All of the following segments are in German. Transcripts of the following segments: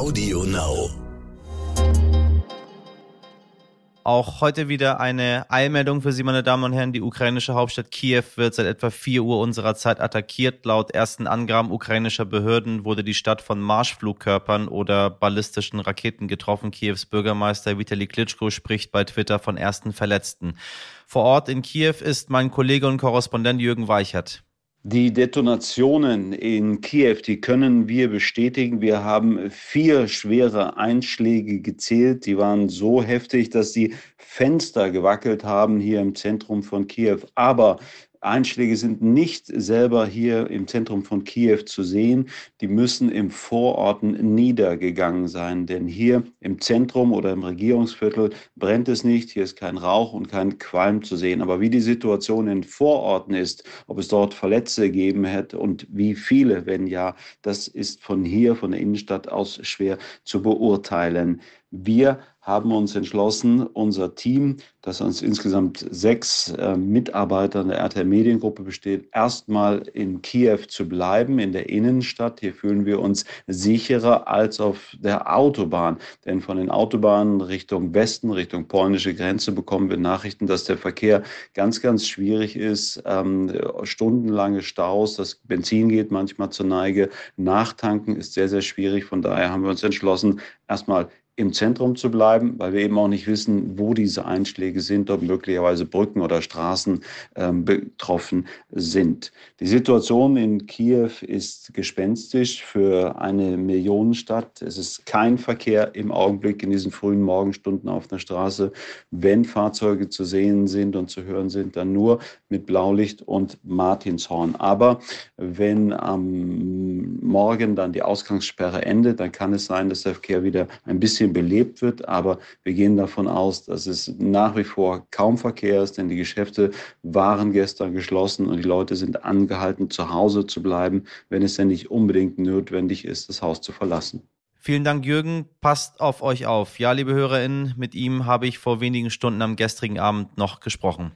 Audio Now. Auch heute wieder eine Eilmeldung für Sie, meine Damen und Herren. Die ukrainische Hauptstadt Kiew wird seit etwa 4 Uhr unserer Zeit attackiert. Laut ersten Angaben ukrainischer Behörden wurde die Stadt von Marschflugkörpern oder ballistischen Raketen getroffen. Kiews Bürgermeister Vitali Klitschko spricht bei Twitter von ersten Verletzten. Vor Ort in Kiew ist mein Kollege und Korrespondent Jürgen Weichert. Die Detonationen in Kiew, die können wir bestätigen. Wir haben vier schwere Einschläge gezählt. Die waren so heftig, dass die Fenster gewackelt haben hier im Zentrum von Kiew. Aber Einschläge sind nicht selber hier im Zentrum von Kiew zu sehen. Die müssen im Vororten niedergegangen sein. Denn hier im Zentrum oder im Regierungsviertel brennt es nicht. Hier ist kein Rauch und kein Qualm zu sehen. Aber wie die Situation in Vororten ist, ob es dort Verletzte gegeben hätte und wie viele, wenn ja, das ist von hier, von der Innenstadt aus schwer zu beurteilen. Wir haben uns entschlossen, unser Team, das uns insgesamt sechs äh, Mitarbeiter der RTL Mediengruppe besteht, erstmal in Kiew zu bleiben, in der Innenstadt. Hier fühlen wir uns sicherer als auf der Autobahn. Denn von den Autobahnen Richtung Westen, Richtung polnische Grenze bekommen wir Nachrichten, dass der Verkehr ganz, ganz schwierig ist. Ähm, stundenlange Staus, das Benzin geht manchmal zur Neige. Nachtanken ist sehr, sehr schwierig. Von daher haben wir uns entschlossen, erstmal im Zentrum zu bleiben, weil wir eben auch nicht wissen, wo diese Einschläge sind, ob möglicherweise Brücken oder Straßen ähm, betroffen sind. Die Situation in Kiew ist gespenstisch für eine Millionenstadt. Es ist kein Verkehr im Augenblick in diesen frühen Morgenstunden auf der Straße. Wenn Fahrzeuge zu sehen sind und zu hören sind, dann nur mit Blaulicht und Martinshorn. Aber wenn am Morgen dann die Ausgangssperre endet, dann kann es sein, dass der Verkehr wieder ein bisschen bisschen belebt wird. Aber wir gehen davon aus, dass es nach wie vor kaum Verkehr ist, denn die Geschäfte waren gestern geschlossen und die Leute sind angehalten, zu Hause zu bleiben, wenn es denn nicht unbedingt notwendig ist, das Haus zu verlassen. Vielen Dank, Jürgen. Passt auf euch auf. Ja, liebe HörerInnen, mit ihm habe ich vor wenigen Stunden am gestrigen Abend noch gesprochen.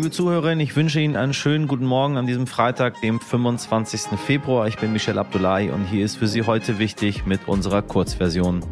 Liebe Zuhörerinnen, ich wünsche Ihnen einen schönen guten Morgen an diesem Freitag, dem 25. Februar. Ich bin Michel Abdullahi und hier ist für Sie heute wichtig mit unserer Kurzversion.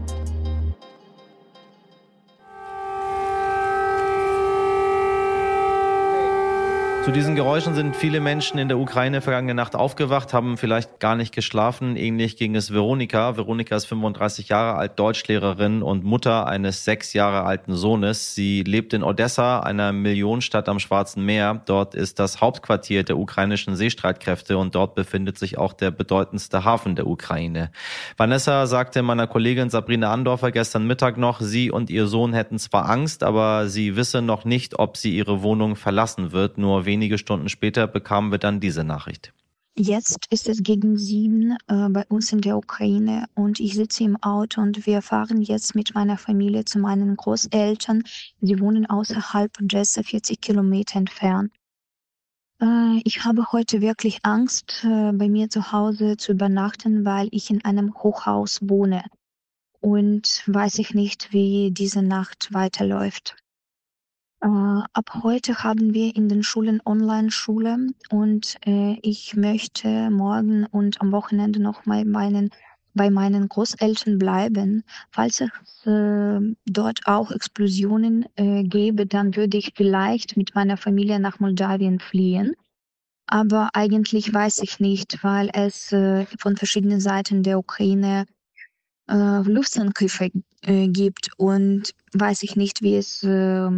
Zu diesen Geräuschen sind viele Menschen in der Ukraine vergangene Nacht aufgewacht, haben vielleicht gar nicht geschlafen. Ähnlich ging es Veronika. Veronika ist 35 Jahre alt, Deutschlehrerin und Mutter eines sechs Jahre alten Sohnes. Sie lebt in Odessa, einer Millionenstadt am Schwarzen Meer. Dort ist das Hauptquartier der ukrainischen Seestreitkräfte und dort befindet sich auch der bedeutendste Hafen der Ukraine. Vanessa sagte meiner Kollegin Sabrina Andorfer gestern Mittag noch, sie und ihr Sohn hätten zwar Angst, aber sie wisse noch nicht, ob sie ihre Wohnung verlassen wird. Nur wenige Stunden später bekamen wir dann diese Nachricht. Jetzt ist es gegen sieben äh, bei uns in der Ukraine und ich sitze im Auto und wir fahren jetzt mit meiner Familie zu meinen Großeltern. Sie wohnen außerhalb Odessa, 40 Kilometer entfernt. Äh, ich habe heute wirklich Angst, äh, bei mir zu Hause zu übernachten, weil ich in einem Hochhaus wohne und weiß ich nicht, wie diese Nacht weiterläuft. Äh, ab heute haben wir in den Schulen Online-Schule und äh, ich möchte morgen und am Wochenende noch mal meinen, bei meinen Großeltern bleiben. Falls es äh, dort auch Explosionen äh, gäbe, dann würde ich vielleicht mit meiner Familie nach Moldawien fliehen. Aber eigentlich weiß ich nicht, weil es äh, von verschiedenen Seiten der Ukraine äh, Luftangriffe äh, gibt und weiß ich nicht, wie es äh,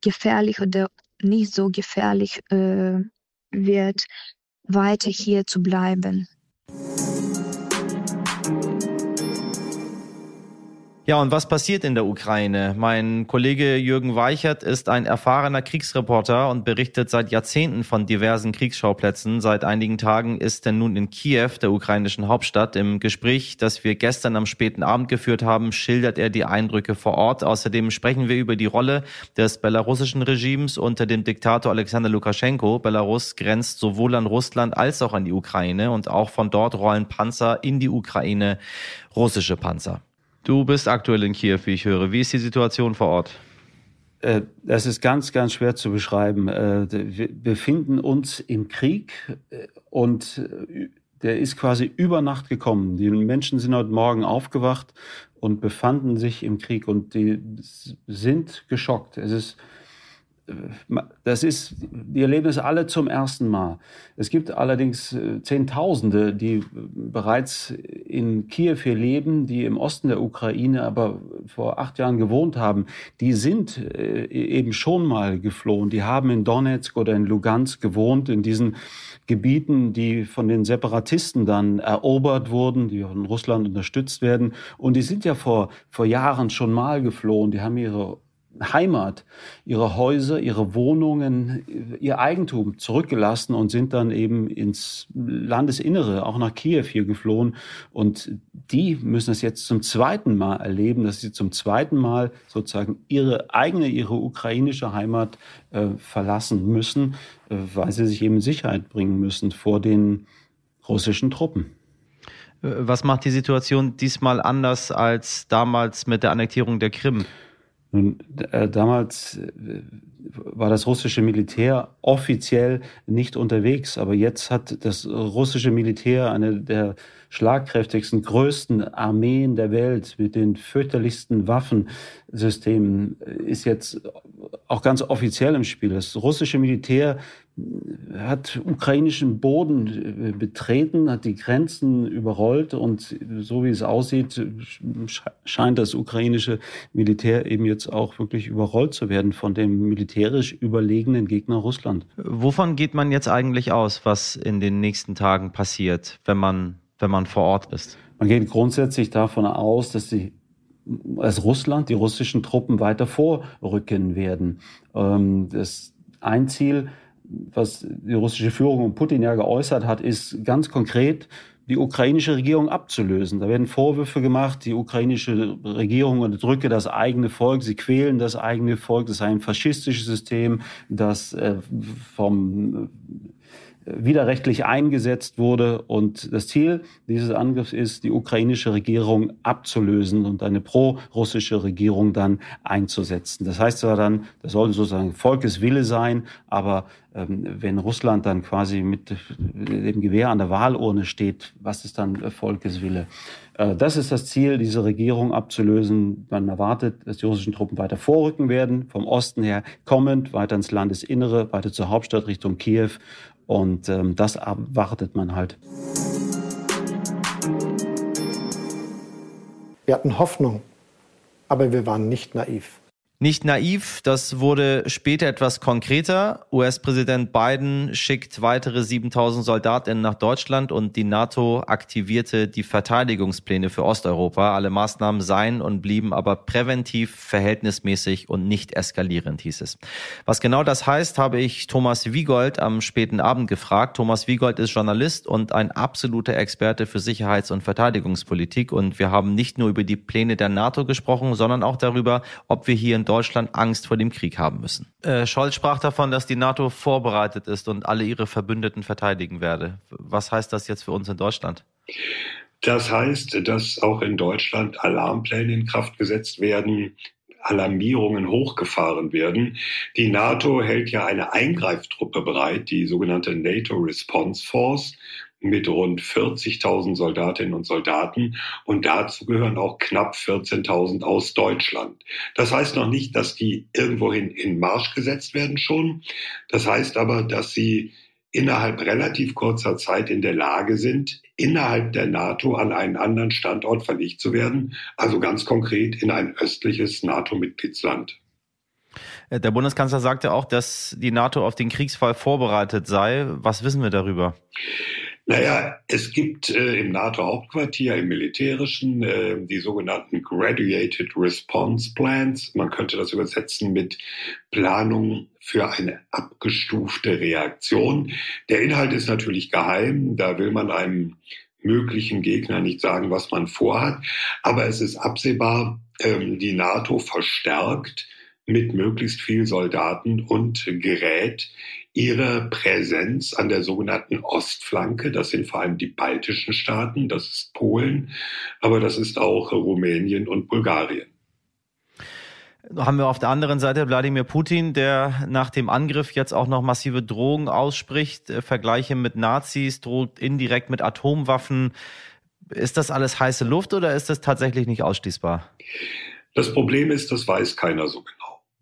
gefährlich oder nicht so gefährlich äh, wird, weiter hier zu bleiben. Ja, und was passiert in der Ukraine? Mein Kollege Jürgen Weichert ist ein erfahrener Kriegsreporter und berichtet seit Jahrzehnten von diversen Kriegsschauplätzen. Seit einigen Tagen ist er nun in Kiew, der ukrainischen Hauptstadt. Im Gespräch, das wir gestern am späten Abend geführt haben, schildert er die Eindrücke vor Ort. Außerdem sprechen wir über die Rolle des belarussischen Regimes unter dem Diktator Alexander Lukaschenko. Belarus grenzt sowohl an Russland als auch an die Ukraine und auch von dort rollen Panzer in die Ukraine, russische Panzer. Du bist aktuell in Kiew, wie ich höre. Wie ist die Situation vor Ort? Äh, das ist ganz, ganz schwer zu beschreiben. Äh, wir befinden uns im Krieg äh, und der ist quasi über Nacht gekommen. Die Menschen sind heute Morgen aufgewacht und befanden sich im Krieg und die sind geschockt. Es ist das ist, die erleben es alle zum ersten Mal. Es gibt allerdings äh, Zehntausende, die bereits in Kiew hier leben, die im Osten der Ukraine aber vor acht Jahren gewohnt haben. Die sind äh, eben schon mal geflohen. Die haben in Donetsk oder in Lugansk gewohnt, in diesen Gebieten, die von den Separatisten dann erobert wurden, die von Russland unterstützt werden. Und die sind ja vor, vor Jahren schon mal geflohen. Die haben ihre Heimat, ihre Häuser, ihre Wohnungen, ihr Eigentum zurückgelassen und sind dann eben ins Landesinnere, auch nach Kiew hier geflohen. Und die müssen es jetzt zum zweiten Mal erleben, dass sie zum zweiten Mal sozusagen ihre eigene, ihre ukrainische Heimat äh, verlassen müssen, äh, weil sie sich eben Sicherheit bringen müssen vor den russischen Truppen. Was macht die Situation diesmal anders als damals mit der Annektierung der Krim? Nun, äh, damals äh, war das russische Militär offiziell nicht unterwegs, aber jetzt hat das russische Militär eine der schlagkräftigsten, größten Armeen der Welt mit den fürchterlichsten Waffensystemen, ist jetzt auch ganz offiziell im Spiel. Das russische Militär hat ukrainischen Boden äh, betreten, hat die Grenzen überrollt und so wie es aussieht, scheint das ukrainische Militär eben jetzt auch wirklich überrollt zu werden von dem militärisch überlegenen Gegner Russland. Wovon geht man jetzt eigentlich aus, was in den nächsten Tagen passiert, wenn man, wenn man vor Ort ist? Man geht grundsätzlich davon aus, dass die als Russland die russischen Truppen weiter vorrücken werden. Ähm, das ein Ziel was die russische Führung und Putin ja geäußert hat, ist ganz konkret, die ukrainische Regierung abzulösen. Da werden Vorwürfe gemacht, die ukrainische Regierung unterdrücke das eigene Volk, sie quälen das eigene Volk, das sei ein faschistisches System, das äh, vom widerrechtlich eingesetzt wurde. Und das Ziel dieses Angriffs ist, die ukrainische Regierung abzulösen und eine pro-russische Regierung dann einzusetzen. Das heißt zwar dann, das soll sozusagen Volkeswille sein, aber ähm, wenn Russland dann quasi mit dem Gewehr an der Wahlurne steht, was ist dann Volkeswille? Äh, das ist das Ziel, diese Regierung abzulösen. Man erwartet, dass die russischen Truppen weiter vorrücken werden, vom Osten her kommend, weiter ins Landesinnere, weiter zur Hauptstadt Richtung Kiew und ähm, das erwartet man halt. Wir hatten Hoffnung, aber wir waren nicht naiv. Nicht naiv, das wurde später etwas konkreter. US-Präsident Biden schickt weitere 7000 Soldatinnen nach Deutschland und die NATO aktivierte die Verteidigungspläne für Osteuropa. Alle Maßnahmen seien und blieben aber präventiv, verhältnismäßig und nicht eskalierend, hieß es. Was genau das heißt, habe ich Thomas Wiegold am späten Abend gefragt. Thomas Wiegold ist Journalist und ein absoluter Experte für Sicherheits- und Verteidigungspolitik. Und wir haben nicht nur über die Pläne der NATO gesprochen, sondern auch darüber, ob wir hier in Deutschland Angst vor dem Krieg haben müssen. Äh, Scholz sprach davon, dass die NATO vorbereitet ist und alle ihre Verbündeten verteidigen werde. Was heißt das jetzt für uns in Deutschland? Das heißt, dass auch in Deutschland Alarmpläne in Kraft gesetzt werden, Alarmierungen hochgefahren werden. Die NATO hält ja eine Eingreiftruppe bereit, die sogenannte NATO Response Force mit rund 40.000 Soldatinnen und Soldaten und dazu gehören auch knapp 14.000 aus Deutschland. Das heißt noch nicht, dass die irgendwohin in Marsch gesetzt werden schon. Das heißt aber, dass sie innerhalb relativ kurzer Zeit in der Lage sind, innerhalb der NATO an einen anderen Standort verlegt zu werden, also ganz konkret in ein östliches NATO-Mitgliedsland. Äh, der Bundeskanzler sagte auch, dass die NATO auf den Kriegsfall vorbereitet sei. Was wissen wir darüber? Naja, es gibt äh, im NATO-Hauptquartier, im militärischen, äh, die sogenannten Graduated Response Plans. Man könnte das übersetzen mit Planung für eine abgestufte Reaktion. Der Inhalt ist natürlich geheim. Da will man einem möglichen Gegner nicht sagen, was man vorhat. Aber es ist absehbar, ähm, die NATO verstärkt mit möglichst viel Soldaten und Gerät ihre Präsenz an der sogenannten Ostflanke. Das sind vor allem die baltischen Staaten, das ist Polen, aber das ist auch Rumänien und Bulgarien. haben wir auf der anderen Seite Wladimir Putin, der nach dem Angriff jetzt auch noch massive Drohungen ausspricht, äh, Vergleiche mit Nazis, droht indirekt mit Atomwaffen. Ist das alles heiße Luft oder ist das tatsächlich nicht ausschließbar? Das Problem ist, das weiß keiner so genau.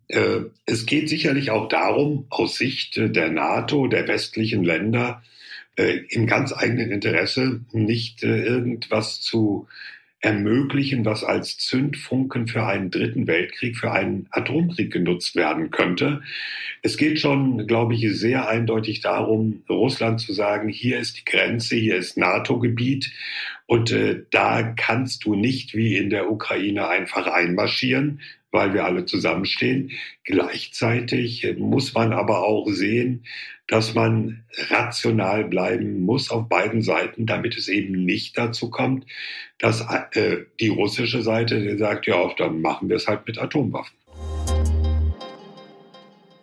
Äh, es geht sicherlich auch darum, aus Sicht der NATO, der westlichen Länder, äh, im ganz eigenen Interesse nicht irgendwas zu ermöglichen, was als Zündfunken für einen dritten Weltkrieg, für einen Atomkrieg genutzt werden könnte. Es geht schon, glaube ich, sehr eindeutig darum, Russland zu sagen, hier ist die Grenze, hier ist NATO-Gebiet und äh, da kannst du nicht wie in der Ukraine einfach einmarschieren, weil wir alle zusammenstehen. Gleichzeitig muss man aber auch sehen, dass man rational bleiben muss auf beiden Seiten, damit es eben nicht dazu kommt, dass äh, die russische Seite sagt, ja, dann machen wir es halt mit Atomwaffen.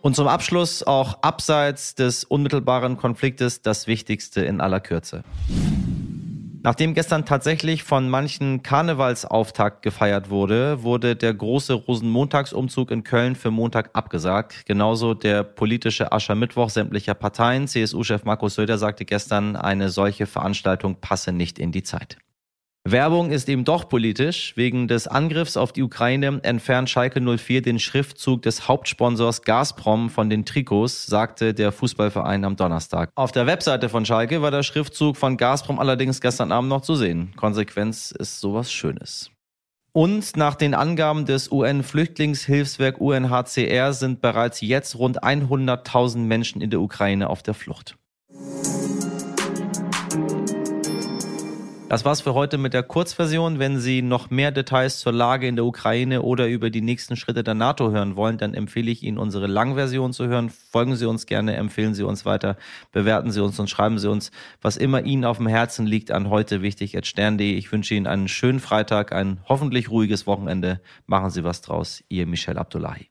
Und zum Abschluss auch abseits des unmittelbaren Konfliktes das Wichtigste in aller Kürze. Nachdem gestern tatsächlich von manchen Karnevalsauftakt gefeiert wurde, wurde der große Rosenmontagsumzug in Köln für Montag abgesagt. Genauso der politische Aschermittwoch sämtlicher Parteien. CSU-Chef Markus Söder sagte gestern, eine solche Veranstaltung passe nicht in die Zeit. Werbung ist eben doch politisch. Wegen des Angriffs auf die Ukraine entfernt Schalke 04 den Schriftzug des Hauptsponsors Gazprom von den Trikots, sagte der Fußballverein am Donnerstag. Auf der Webseite von Schalke war der Schriftzug von Gazprom allerdings gestern Abend noch zu sehen. Konsequenz ist sowas Schönes. Und nach den Angaben des UN-Flüchtlingshilfswerk UNHCR sind bereits jetzt rund 100.000 Menschen in der Ukraine auf der Flucht. Das war's für heute mit der Kurzversion. Wenn Sie noch mehr Details zur Lage in der Ukraine oder über die nächsten Schritte der NATO hören wollen, dann empfehle ich Ihnen, unsere Langversion zu hören. Folgen Sie uns gerne, empfehlen Sie uns weiter, bewerten Sie uns und schreiben Sie uns, was immer Ihnen auf dem Herzen liegt, an heute wichtig at stern.de. Ich wünsche Ihnen einen schönen Freitag, ein hoffentlich ruhiges Wochenende. Machen Sie was draus. Ihr Michel Abdullahi.